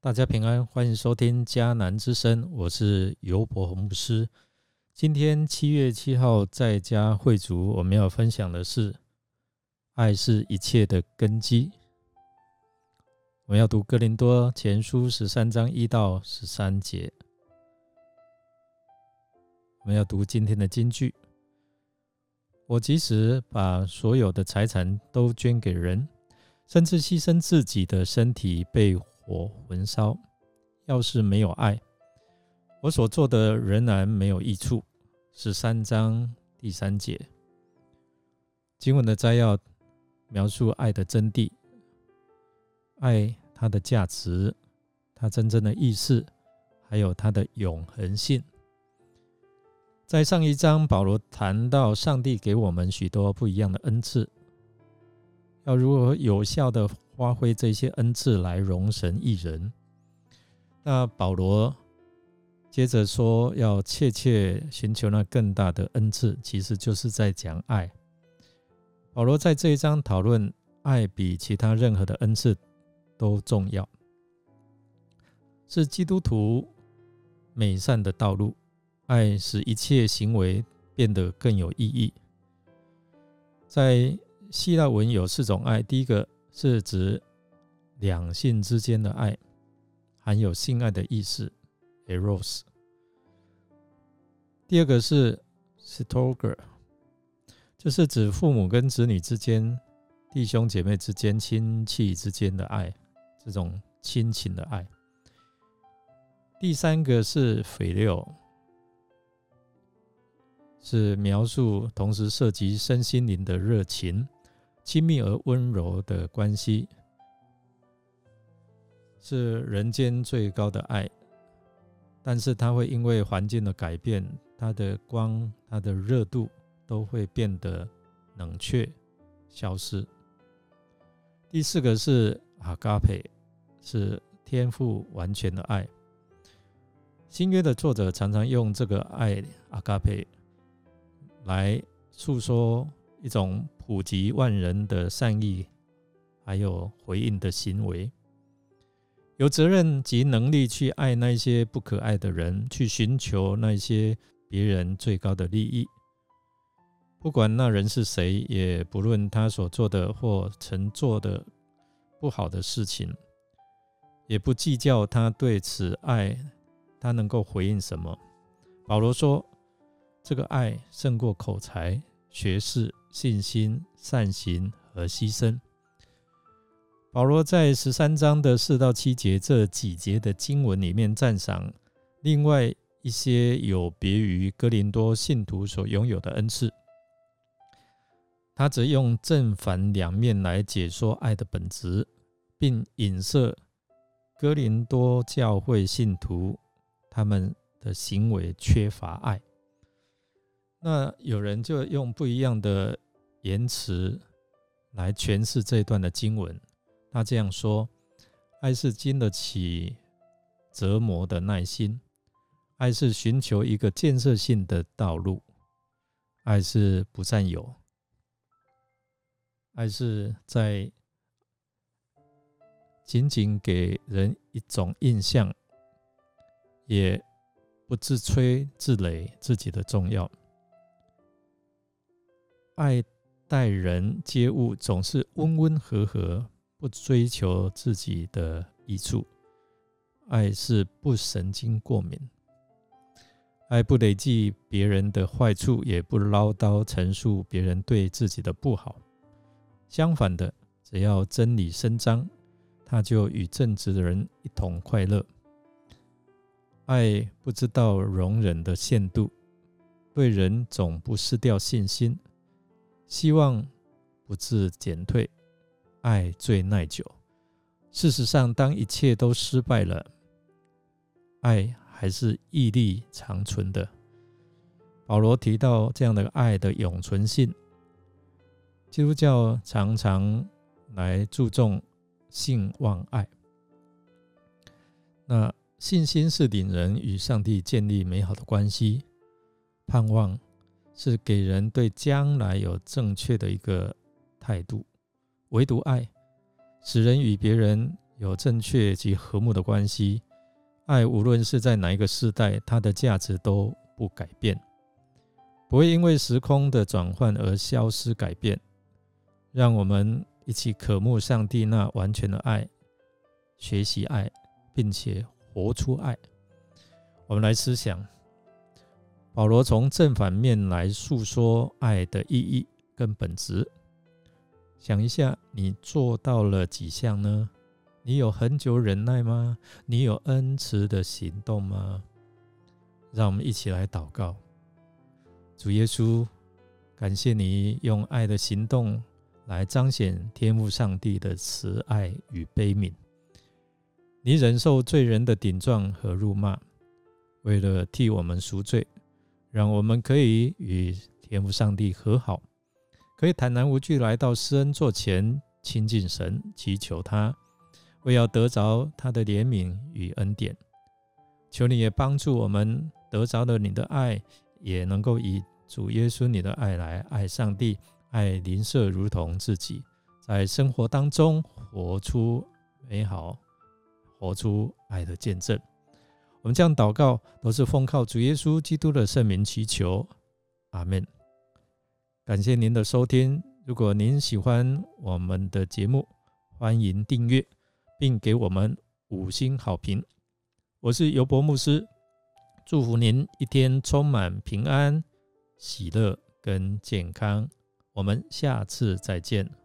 大家平安，欢迎收听迦南之声，我是尤伯洪牧师。今天七月七号在家会主，我们要分享的是爱是一切的根基。我们要读哥林多前书十三章一到十三节。我们要读今天的金句。我即使把所有的财产都捐给人，甚至牺牲自己的身体被火焚烧，要是没有爱，我所做的仍然没有益处。十三章第三节，经文的摘要描述爱的真谛，爱它的价值，它真正的意思，还有它的永恒性。在上一章，保罗谈到上帝给我们许多不一样的恩赐，要如何有效的发挥这些恩赐来容神益人。那保罗接着说，要切切寻求那更大的恩赐，其实就是在讲爱。保罗在这一章讨论爱比其他任何的恩赐都重要，是基督徒美善的道路。爱使一切行为变得更有意义。在希腊文有四种爱，第一个是指两性之间的爱，含有性爱的意思，eros。第二个是 storge，就是指父母跟子女之间、弟兄姐妹之间、亲戚之间的爱，这种亲情的爱。第三个是 phileo。是描述同时涉及身心灵的热情、亲密而温柔的关系，是人间最高的爱。但是它会因为环境的改变，它的光、它的热度都会变得冷却、消失。第四个是阿嘎佩，是天赋完全的爱。新约的作者常常用这个爱阿嘎佩。来诉说一种普及万人的善意，还有回应的行为，有责任及能力去爱那些不可爱的人，去寻求那些别人最高的利益，不管那人是谁，也不论他所做的或曾做的不好的事情，也不计较他对此爱他能够回应什么。保罗说。这个爱胜过口才、学识、信心、善行和牺牲。保罗在十三章的四到七节这几节的经文里面赞赏另外一些有别于哥林多信徒所拥有的恩赐，他则用正反两面来解说爱的本质，并影射哥林多教会信徒他们的行为缺乏爱。那有人就用不一样的言辞来诠释这一段的经文。他这样说：爱是经得起折磨的耐心，爱是寻求一个建设性的道路，爱是不占有，爱是在仅仅给人一种印象，也不自吹自擂自己的重要。爱待人接物总是温温和和，不追求自己的益处。爱是不神经过敏，爱不累计别人的坏处，也不唠叨陈述别人对自己的不好。相反的，只要真理伸张，他就与正直的人一同快乐。爱不知道容忍的限度，对人总不失掉信心。希望不致减退，爱最耐久。事实上，当一切都失败了，爱还是屹立长存的。保罗提到这样的爱的永存性。基督教常常来注重信望爱。那信心是领人与上帝建立美好的关系，盼望。是给人对将来有正确的一个态度，唯独爱使人与别人有正确及和睦的关系。爱无论是在哪一个时代，它的价值都不改变，不会因为时空的转换而消失改变。让我们一起渴慕上帝那完全的爱，学习爱，并且活出爱。我们来思想，保罗从正反面来诉说爱的意义跟本质。想一下，你做到了几项呢？你有很久忍耐吗？你有恩慈的行动吗？让我们一起来祷告。主耶稣，感谢你用爱的行动来彰显天父上帝的慈爱与悲悯。你忍受罪人的顶撞和辱骂，为了替我们赎罪，让我们可以与天父上帝和好，可以坦然无惧来到施恩座前亲近神，祈求他。为要得着他的怜悯与恩典，求你也帮助我们得着了你的爱，也能够以主耶稣你的爱来爱上帝，爱邻舍如同自己，在生活当中活出美好，活出爱的见证。我们这样祷告，都是奉靠主耶稣基督的圣名祈求，阿门。感谢您的收听，如果您喜欢我们的节目，欢迎订阅。并给我们五星好评。我是尤博牧师，祝福您一天充满平安、喜乐跟健康。我们下次再见。